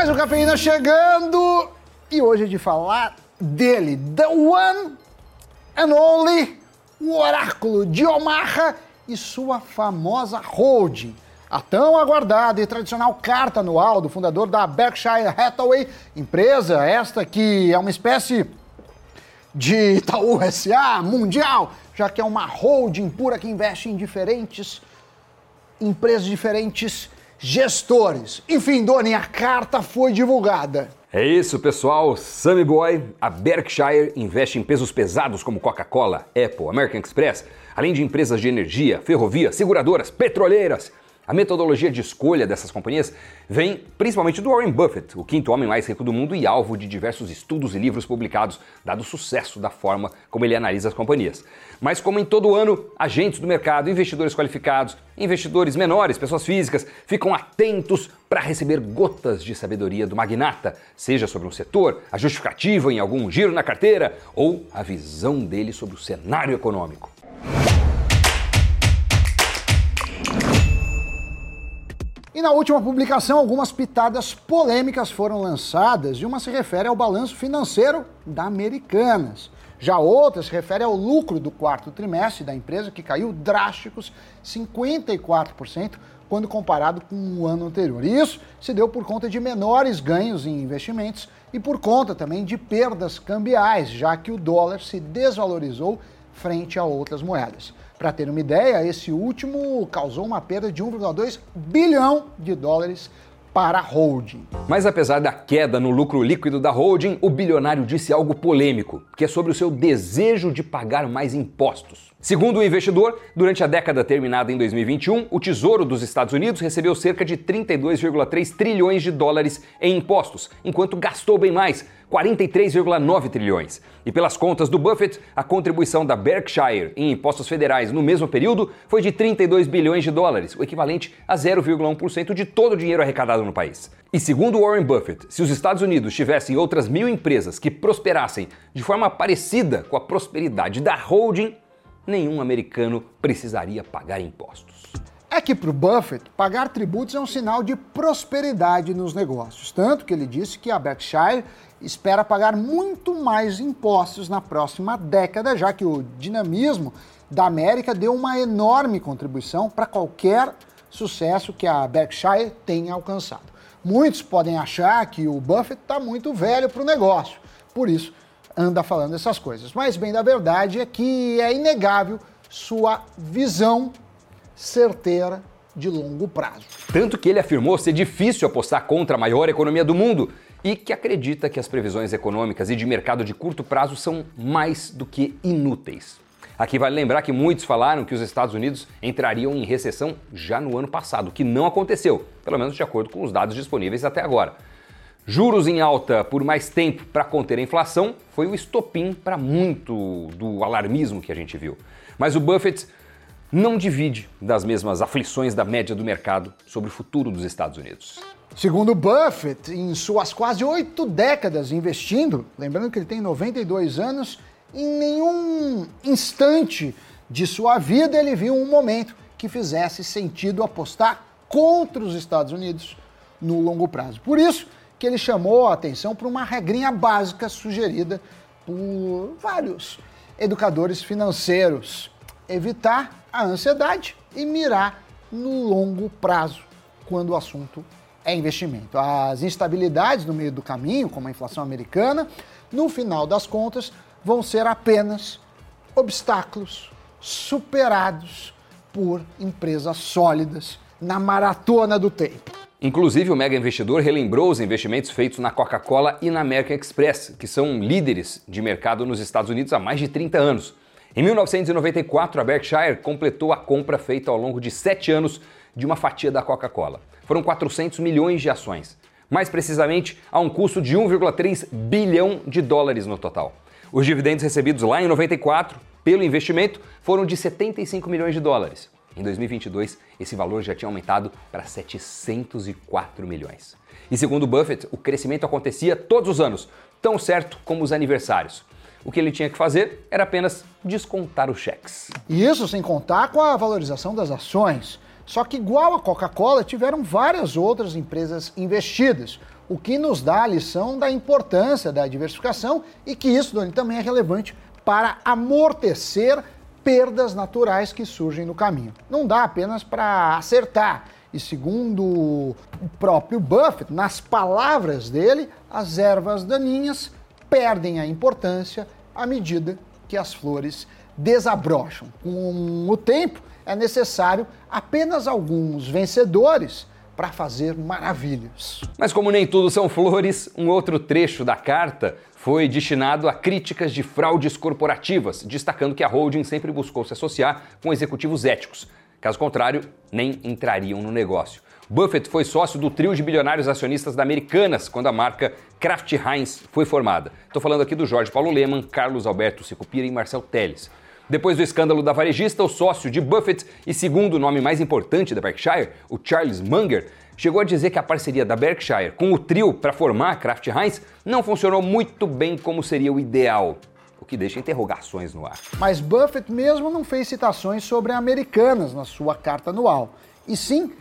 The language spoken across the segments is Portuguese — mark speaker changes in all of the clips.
Speaker 1: Mais um Cafeína chegando e hoje é de falar dele, The One and Only, o oráculo de Omaha e sua famosa holding. A tão aguardada e tradicional carta anual do fundador da Berkshire Hathaway, empresa esta que é uma espécie de Itaú SA mundial, já que é uma holding pura que investe em diferentes empresas, diferentes gestores. Enfim, Doni, a carta foi divulgada.
Speaker 2: É isso, pessoal. Sammy Boy, a Berkshire investe em pesos pesados como Coca-Cola, Apple, American Express, além de empresas de energia, ferrovia, seguradoras, petroleiras. A metodologia de escolha dessas companhias vem principalmente do Warren Buffett, o quinto homem mais rico do mundo e alvo de diversos estudos e livros publicados, dado o sucesso da forma como ele analisa as companhias. Mas, como em todo ano, agentes do mercado, investidores qualificados, investidores menores, pessoas físicas, ficam atentos para receber gotas de sabedoria do magnata, seja sobre um setor, a justificativa em algum giro na carteira ou a visão dele sobre o cenário econômico.
Speaker 1: E na última publicação, algumas pitadas polêmicas foram lançadas e uma se refere ao balanço financeiro da Americanas. Já outra se refere ao lucro do quarto trimestre da empresa, que caiu drásticos 54% quando comparado com o ano anterior. E isso se deu por conta de menores ganhos em investimentos e por conta também de perdas cambiais, já que o dólar se desvalorizou frente a outras moedas. Para ter uma ideia, esse último causou uma perda de 1,2 bilhão de dólares para a holding.
Speaker 2: Mas apesar da queda no lucro líquido da holding, o bilionário disse algo polêmico, que é sobre o seu desejo de pagar mais impostos. Segundo o investidor, durante a década terminada em 2021, o Tesouro dos Estados Unidos recebeu cerca de 32,3 trilhões de dólares em impostos, enquanto gastou bem mais, 43,9 trilhões. E pelas contas do Buffett, a contribuição da Berkshire em impostos federais no mesmo período foi de 32 bilhões de dólares, o equivalente a 0,1% de todo o dinheiro arrecadado no país. E segundo Warren Buffett, se os Estados Unidos tivessem outras mil empresas que prosperassem de forma parecida com a prosperidade da holding, nenhum americano precisaria pagar impostos.
Speaker 1: É que para o Buffett, pagar tributos é um sinal de prosperidade nos negócios. Tanto que ele disse que a Berkshire espera pagar muito mais impostos na próxima década, já que o dinamismo da América deu uma enorme contribuição para qualquer sucesso que a Berkshire tenha alcançado. Muitos podem achar que o Buffett está muito velho para o negócio, por isso anda falando essas coisas. Mas, bem, da verdade é que é inegável sua visão certeira de longo prazo.
Speaker 2: Tanto que ele afirmou ser difícil apostar contra a maior economia do mundo e que acredita que as previsões econômicas e de mercado de curto prazo são mais do que inúteis. Aqui vale lembrar que muitos falaram que os Estados Unidos entrariam em recessão já no ano passado, que não aconteceu, pelo menos de acordo com os dados disponíveis até agora. Juros em alta por mais tempo para conter a inflação foi o estopim para muito do alarmismo que a gente viu. Mas o Buffett não divide das mesmas aflições da média do mercado sobre o futuro dos Estados Unidos.
Speaker 1: Segundo Buffett, em suas quase oito décadas investindo, lembrando que ele tem 92 anos, em nenhum instante de sua vida ele viu um momento que fizesse sentido apostar contra os Estados Unidos no longo prazo. Por isso que ele chamou a atenção para uma regrinha básica sugerida por vários educadores financeiros: evitar a ansiedade e mirar no longo prazo quando o assunto é investimento. As instabilidades no meio do caminho, como a inflação americana, no final das contas, vão ser apenas obstáculos superados por empresas sólidas na maratona do tempo.
Speaker 2: Inclusive, o mega investidor relembrou os investimentos feitos na Coca-Cola e na American Express, que são líderes de mercado nos Estados Unidos há mais de 30 anos. Em 1994, a Berkshire completou a compra feita ao longo de sete anos de uma fatia da Coca-Cola. Foram 400 milhões de ações, mais precisamente a um custo de 1,3 bilhão de dólares no total. Os dividendos recebidos lá em 94 pelo investimento foram de 75 milhões de dólares. Em 2022, esse valor já tinha aumentado para 704 milhões. E segundo Buffett, o crescimento acontecia todos os anos, tão certo como os aniversários. O que ele tinha que fazer era apenas descontar os cheques.
Speaker 1: Isso sem contar com a valorização das ações. Só que, igual a Coca-Cola, tiveram várias outras empresas investidas. o que nos dá a lição da importância da diversificação e que isso, Doni, também é relevante para amortecer perdas naturais que surgem no caminho. Não dá apenas para acertar. E segundo o próprio Buffett, nas palavras dele, as ervas daninhas perdem a importância à medida que as flores desabrocham. Com o tempo, é necessário apenas alguns vencedores para fazer maravilhas.
Speaker 2: Mas como nem tudo são flores, um outro trecho da carta foi destinado a críticas de fraudes corporativas, destacando que a holding sempre buscou se associar com executivos éticos. Caso contrário, nem entrariam no negócio. Buffett foi sócio do trio de bilionários acionistas da Americanas quando a marca Kraft Heinz foi formada. Estou falando aqui do Jorge Paulo Leman, Carlos Alberto Secupira e Marcel Teles. Depois do escândalo da varejista, o sócio de Buffett e segundo nome mais importante da Berkshire, o Charles Munger, chegou a dizer que a parceria da Berkshire com o trio para formar a Kraft Heinz não funcionou muito bem como seria o ideal, o que deixa interrogações no ar.
Speaker 1: Mas Buffett mesmo não fez citações sobre americanas na sua carta anual, e sim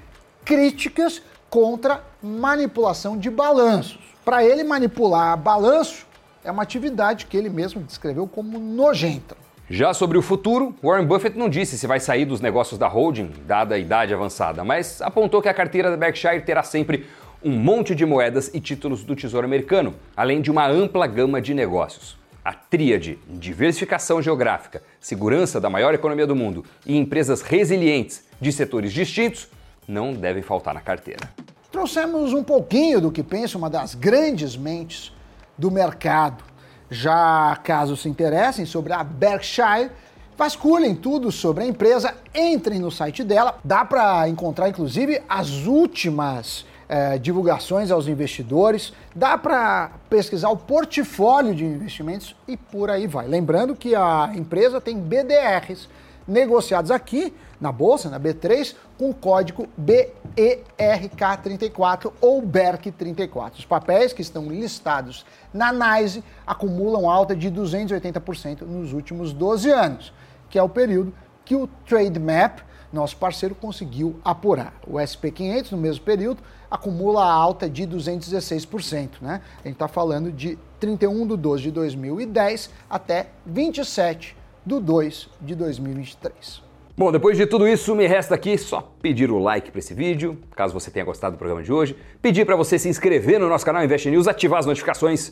Speaker 1: críticas contra manipulação de balanços. Para ele, manipular balanço é uma atividade que ele mesmo descreveu como nojenta.
Speaker 2: Já sobre o futuro, Warren Buffett não disse se vai sair dos negócios da holding, dada a idade avançada, mas apontou que a carteira da Berkshire terá sempre um monte de moedas e títulos do Tesouro Americano, além de uma ampla gama de negócios. A tríade diversificação geográfica, segurança da maior economia do mundo e empresas resilientes de setores distintos não devem faltar na carteira.
Speaker 1: Trouxemos um pouquinho do que pensa uma das grandes mentes do mercado já caso se interessem sobre a Berkshire, vasculhem tudo sobre a empresa, entrem no site dela. Dá para encontrar inclusive as últimas eh, divulgações aos investidores, dá para pesquisar o portfólio de investimentos e por aí vai. Lembrando que a empresa tem BDRs negociados aqui na bolsa, na B3, com o código BERK34 ou BERK34. Os papéis que estão listados na NYSE acumulam alta de 280% nos últimos 12 anos, que é o período que o TradeMap, nosso parceiro, conseguiu apurar. O SP500, no mesmo período, acumula alta de 216%. Né? A gente está falando de 31 de 12 de 2010 até 27 de 2 de 2023.
Speaker 2: Bom, depois de tudo isso, me resta aqui só pedir o like para esse vídeo, caso você tenha gostado do programa de hoje, pedir para você se inscrever no nosso canal Invest News, ativar as notificações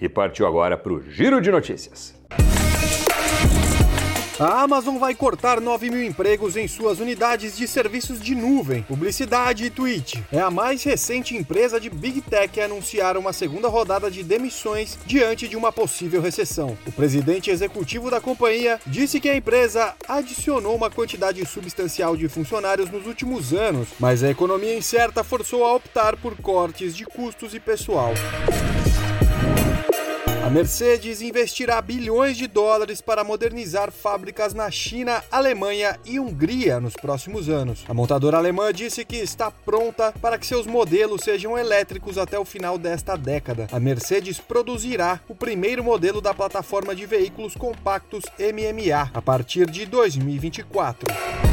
Speaker 2: e partiu agora para o Giro de Notícias.
Speaker 3: A Amazon vai cortar 9 mil empregos em suas unidades de serviços de nuvem, publicidade e Twitch. É a mais recente empresa de Big Tech a anunciar uma segunda rodada de demissões diante de uma possível recessão. O presidente executivo da companhia disse que a empresa adicionou uma quantidade substancial de funcionários nos últimos anos, mas a economia incerta forçou a optar por cortes de custos e pessoal. A Mercedes investirá bilhões de dólares para modernizar fábricas na China, Alemanha e Hungria nos próximos anos. A montadora alemã disse que está pronta para que seus modelos sejam elétricos até o final desta década. A Mercedes produzirá o primeiro modelo da plataforma de veículos compactos MMA a partir de 2024.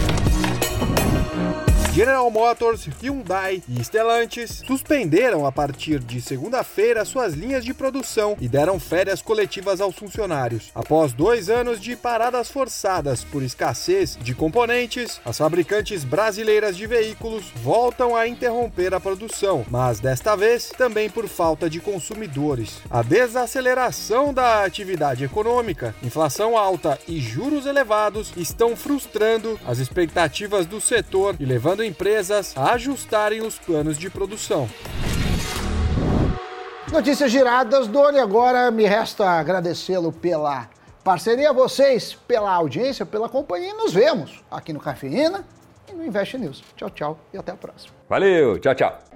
Speaker 3: General Motors, Hyundai e Stellantis suspenderam a partir de segunda-feira suas linhas de produção e deram férias coletivas aos funcionários. Após dois anos de paradas forçadas por escassez de componentes, as fabricantes brasileiras de veículos voltam a interromper a produção, mas desta vez também por falta de consumidores. A desaceleração da atividade econômica, inflação alta e juros elevados estão frustrando as expectativas do setor e levando empresas a ajustarem os planos de produção.
Speaker 1: Notícias giradas, Doni. Agora me resta agradecê-lo pela parceria, a vocês pela audiência, pela companhia. Nos vemos aqui no Cafeína e no Invest News. Tchau, tchau e até a próxima.
Speaker 2: Valeu, tchau, tchau.